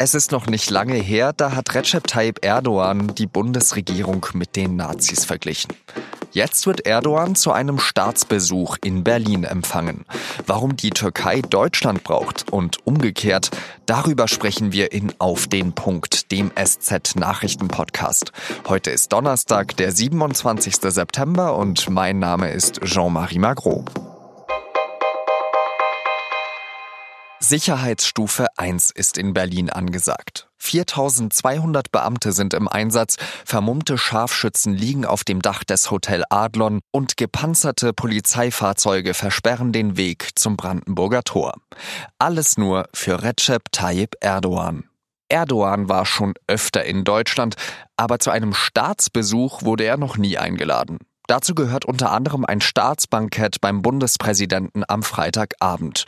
Es ist noch nicht lange her, da hat Recep Tayyip Erdogan die Bundesregierung mit den Nazis verglichen. Jetzt wird Erdogan zu einem Staatsbesuch in Berlin empfangen. Warum die Türkei Deutschland braucht und umgekehrt, darüber sprechen wir in Auf den Punkt, dem SZ-Nachrichten-Podcast. Heute ist Donnerstag, der 27. September und mein Name ist Jean-Marie Magro. Sicherheitsstufe 1 ist in Berlin angesagt. 4200 Beamte sind im Einsatz, vermummte Scharfschützen liegen auf dem Dach des Hotel Adlon und gepanzerte Polizeifahrzeuge versperren den Weg zum Brandenburger Tor. Alles nur für Recep Tayyip Erdogan. Erdogan war schon öfter in Deutschland, aber zu einem Staatsbesuch wurde er noch nie eingeladen. Dazu gehört unter anderem ein Staatsbankett beim Bundespräsidenten am Freitagabend.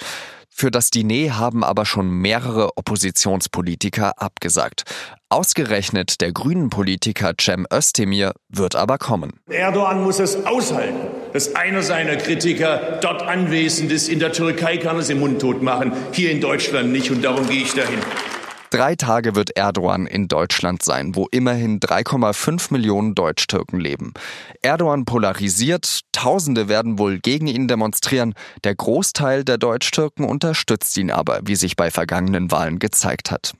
Für das Diner haben aber schon mehrere Oppositionspolitiker abgesagt. Ausgerechnet der grünen Politiker Cem Özdemir wird aber kommen. Erdogan muss es aushalten, dass einer seiner Kritiker dort anwesend ist. In der Türkei kann er es im Mundtot machen, hier in Deutschland nicht und darum gehe ich dahin. Drei Tage wird Erdogan in Deutschland sein, wo immerhin 3,5 Millionen Deutsch-Türken leben. Erdogan polarisiert, Tausende werden wohl gegen ihn demonstrieren, der Großteil der Deutsch-Türken unterstützt ihn aber, wie sich bei vergangenen Wahlen gezeigt hat.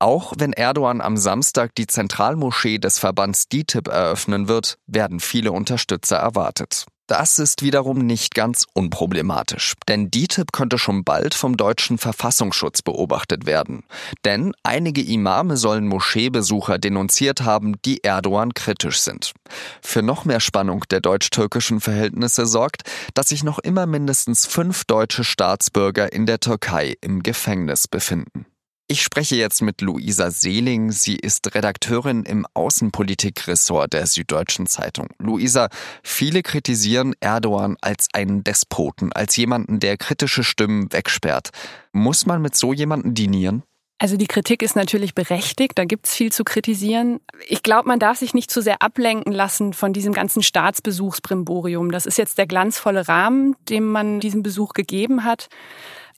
Auch wenn Erdogan am Samstag die Zentralmoschee des Verbands DITIB eröffnen wird, werden viele Unterstützer erwartet. Das ist wiederum nicht ganz unproblematisch, denn DITIB könnte schon bald vom deutschen Verfassungsschutz beobachtet werden. Denn einige Imame sollen Moscheebesucher denunziert haben, die Erdogan kritisch sind. Für noch mehr Spannung der deutsch-türkischen Verhältnisse sorgt, dass sich noch immer mindestens fünf deutsche Staatsbürger in der Türkei im Gefängnis befinden. Ich spreche jetzt mit Luisa Seeling. Sie ist Redakteurin im Außenpolitikressort der Süddeutschen Zeitung. Luisa, viele kritisieren Erdogan als einen Despoten, als jemanden, der kritische Stimmen wegsperrt. Muss man mit so jemanden dinieren? Also die Kritik ist natürlich berechtigt, da gibt's viel zu kritisieren. Ich glaube, man darf sich nicht zu sehr ablenken lassen von diesem ganzen Staatsbesuchsbrimborium. Das ist jetzt der glanzvolle Rahmen, dem man diesen Besuch gegeben hat.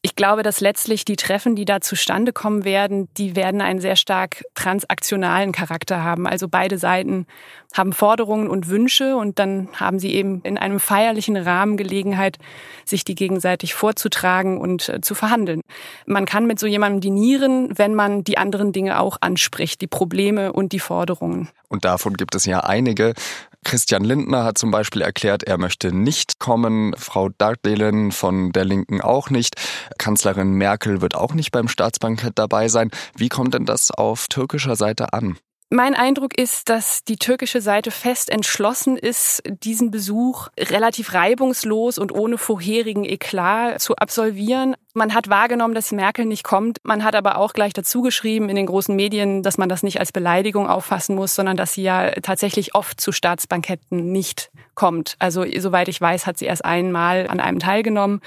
Ich glaube, dass letztlich die Treffen, die da zustande kommen werden, die werden einen sehr stark transaktionalen Charakter haben. Also beide Seiten haben Forderungen und Wünsche und dann haben sie eben in einem feierlichen Rahmen Gelegenheit, sich die gegenseitig vorzutragen und äh, zu verhandeln. Man kann mit so jemandem dinieren, wenn man die anderen Dinge auch anspricht, die Probleme und die Forderungen. Und davon gibt es ja einige. Christian Lindner hat zum Beispiel erklärt, er möchte nicht kommen. Frau Dagdelen von der Linken auch nicht. Kanzlerin Merkel wird auch nicht beim Staatsbankett dabei sein. Wie kommt denn das auf türkischer Seite an? Mein Eindruck ist, dass die türkische Seite fest entschlossen ist, diesen Besuch relativ reibungslos und ohne vorherigen Eklat zu absolvieren. Man hat wahrgenommen, dass Merkel nicht kommt. Man hat aber auch gleich dazu geschrieben in den großen Medien, dass man das nicht als Beleidigung auffassen muss, sondern dass sie ja tatsächlich oft zu Staatsbanketten nicht kommt. Also soweit ich weiß, hat sie erst einmal an einem teilgenommen.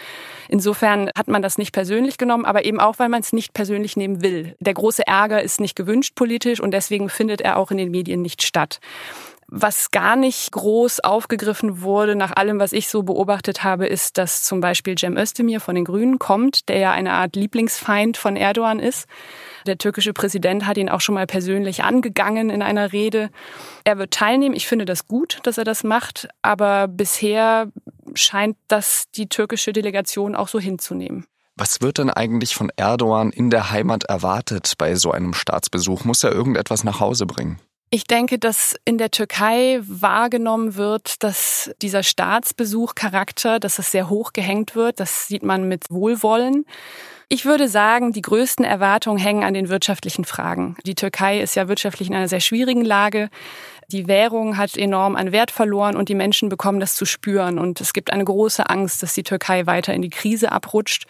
Insofern hat man das nicht persönlich genommen, aber eben auch, weil man es nicht persönlich nehmen will. Der große Ärger ist nicht gewünscht politisch und deswegen findet er auch in den Medien nicht statt. Was gar nicht groß aufgegriffen wurde, nach allem, was ich so beobachtet habe, ist, dass zum Beispiel Cem Özdemir von den Grünen kommt, der ja eine Art Lieblingsfeind von Erdogan ist. Der türkische Präsident hat ihn auch schon mal persönlich angegangen in einer Rede. Er wird teilnehmen. Ich finde das gut, dass er das macht. Aber bisher scheint das die türkische Delegation auch so hinzunehmen. Was wird denn eigentlich von Erdogan in der Heimat erwartet bei so einem Staatsbesuch? Muss er irgendetwas nach Hause bringen? Ich denke, dass in der Türkei wahrgenommen wird, dass dieser Staatsbesuchcharakter, dass es sehr hoch gehängt wird. Das sieht man mit Wohlwollen. Ich würde sagen, die größten Erwartungen hängen an den wirtschaftlichen Fragen. Die Türkei ist ja wirtschaftlich in einer sehr schwierigen Lage. Die Währung hat enorm an Wert verloren und die Menschen bekommen das zu spüren. Und es gibt eine große Angst, dass die Türkei weiter in die Krise abrutscht.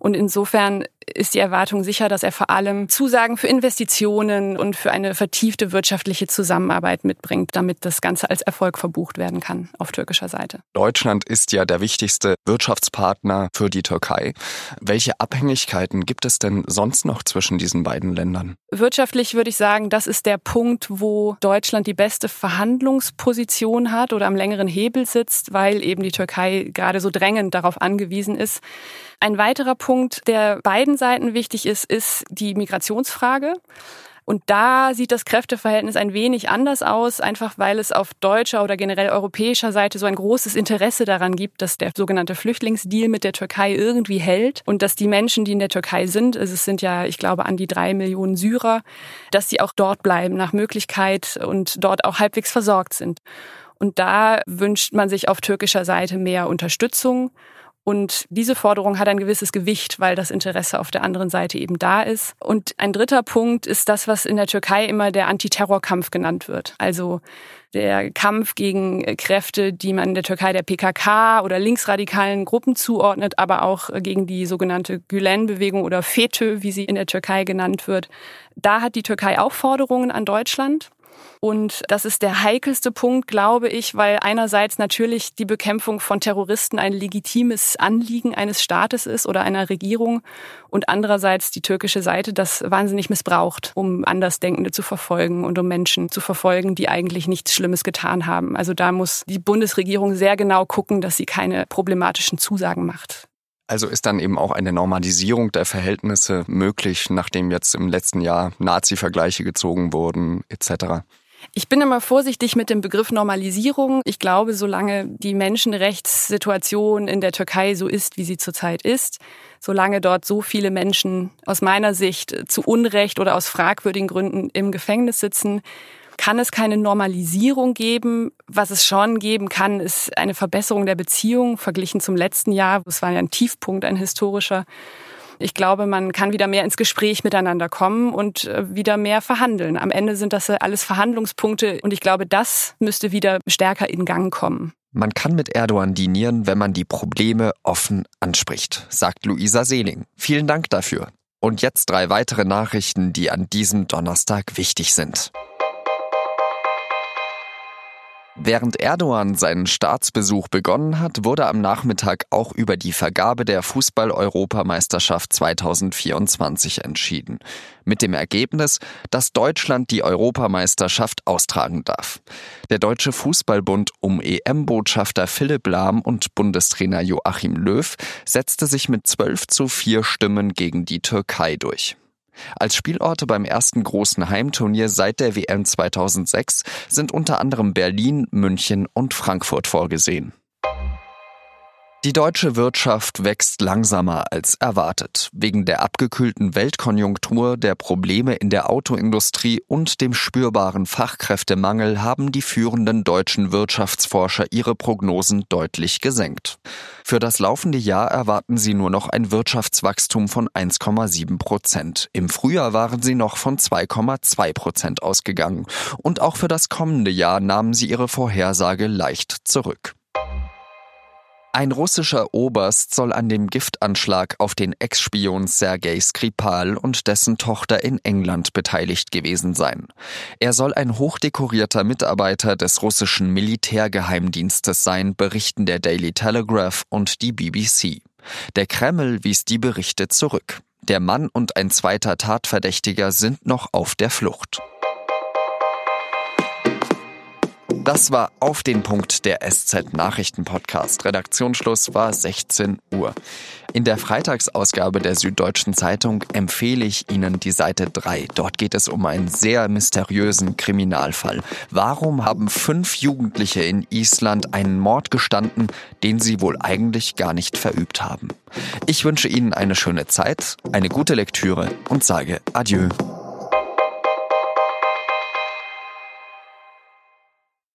Und insofern ist die Erwartung sicher, dass er vor allem Zusagen für Investitionen und für eine vertiefte wirtschaftliche Zusammenarbeit mitbringt, damit das Ganze als Erfolg verbucht werden kann auf türkischer Seite. Deutschland ist ja der wichtigste Wirtschaftspartner für die Türkei. Welche Abhängigkeiten gibt es denn sonst noch zwischen diesen beiden Ländern? Wirtschaftlich würde ich sagen, das ist der Punkt, wo Deutschland die beste Verhandlungsposition hat oder am längeren Hebel sitzt, weil eben die Türkei gerade so drängend darauf angewiesen ist, Ein weiterer Punkt, der beiden Seiten wichtig ist, ist die Migrationsfrage. Und da sieht das Kräfteverhältnis ein wenig anders aus, einfach weil es auf deutscher oder generell europäischer Seite so ein großes Interesse daran gibt, dass der sogenannte Flüchtlingsdeal mit der Türkei irgendwie hält und dass die Menschen, die in der Türkei sind, also es sind ja, ich glaube, an die drei Millionen Syrer, dass sie auch dort bleiben nach Möglichkeit und dort auch halbwegs versorgt sind. Und da wünscht man sich auf türkischer Seite mehr Unterstützung. Und diese Forderung hat ein gewisses Gewicht, weil das Interesse auf der anderen Seite eben da ist. Und ein dritter Punkt ist das, was in der Türkei immer der Antiterrorkampf genannt wird. Also der Kampf gegen Kräfte, die man in der Türkei der PKK oder linksradikalen Gruppen zuordnet, aber auch gegen die sogenannte Gülen-Bewegung oder FETÖ, wie sie in der Türkei genannt wird. Da hat die Türkei auch Forderungen an Deutschland. Und das ist der heikelste Punkt, glaube ich, weil einerseits natürlich die Bekämpfung von Terroristen ein legitimes Anliegen eines Staates ist oder einer Regierung und andererseits die türkische Seite das wahnsinnig missbraucht, um Andersdenkende zu verfolgen und um Menschen zu verfolgen, die eigentlich nichts Schlimmes getan haben. Also da muss die Bundesregierung sehr genau gucken, dass sie keine problematischen Zusagen macht. Also ist dann eben auch eine Normalisierung der Verhältnisse möglich, nachdem jetzt im letzten Jahr Nazi-Vergleiche gezogen wurden, etc. Ich bin immer vorsichtig mit dem Begriff Normalisierung. Ich glaube, solange die Menschenrechtssituation in der Türkei so ist, wie sie zurzeit ist, solange dort so viele Menschen aus meiner Sicht zu Unrecht oder aus fragwürdigen Gründen im Gefängnis sitzen, kann es keine Normalisierung geben. Was es schon geben kann, ist eine Verbesserung der Beziehung verglichen zum letzten Jahr. Es war ja ein Tiefpunkt, ein historischer. Ich glaube, man kann wieder mehr ins Gespräch miteinander kommen und äh, wieder mehr verhandeln. Am Ende sind das alles Verhandlungspunkte und ich glaube, das müsste wieder stärker in Gang kommen. Man kann mit Erdogan dinieren, wenn man die Probleme offen anspricht, sagt Luisa Seeling. Vielen Dank dafür. Und jetzt drei weitere Nachrichten, die an diesem Donnerstag wichtig sind. Während Erdogan seinen Staatsbesuch begonnen hat, wurde am Nachmittag auch über die Vergabe der Fußball-Europameisterschaft 2024 entschieden. Mit dem Ergebnis, dass Deutschland die Europameisterschaft austragen darf. Der Deutsche Fußballbund um EM-Botschafter Philipp Lahm und Bundestrainer Joachim Löw setzte sich mit 12 zu 4 Stimmen gegen die Türkei durch. Als Spielorte beim ersten großen Heimturnier seit der WM 2006 sind unter anderem Berlin, München und Frankfurt vorgesehen. Die deutsche Wirtschaft wächst langsamer als erwartet. Wegen der abgekühlten Weltkonjunktur, der Probleme in der Autoindustrie und dem spürbaren Fachkräftemangel haben die führenden deutschen Wirtschaftsforscher ihre Prognosen deutlich gesenkt. Für das laufende Jahr erwarten sie nur noch ein Wirtschaftswachstum von 1,7 Prozent. Im Frühjahr waren sie noch von 2,2 Prozent ausgegangen. Und auch für das kommende Jahr nahmen sie ihre Vorhersage leicht zurück. Ein russischer Oberst soll an dem Giftanschlag auf den Ex-Spion Sergei Skripal und dessen Tochter in England beteiligt gewesen sein. Er soll ein hochdekorierter Mitarbeiter des russischen Militärgeheimdienstes sein, berichten der Daily Telegraph und die BBC. Der Kreml wies die Berichte zurück. Der Mann und ein zweiter Tatverdächtiger sind noch auf der Flucht. Das war auf den Punkt der SZ Nachrichten Podcast. Redaktionsschluss war 16 Uhr. In der Freitagsausgabe der Süddeutschen Zeitung empfehle ich Ihnen die Seite 3. Dort geht es um einen sehr mysteriösen Kriminalfall. Warum haben fünf Jugendliche in Island einen Mord gestanden, den sie wohl eigentlich gar nicht verübt haben? Ich wünsche Ihnen eine schöne Zeit, eine gute Lektüre und sage Adieu.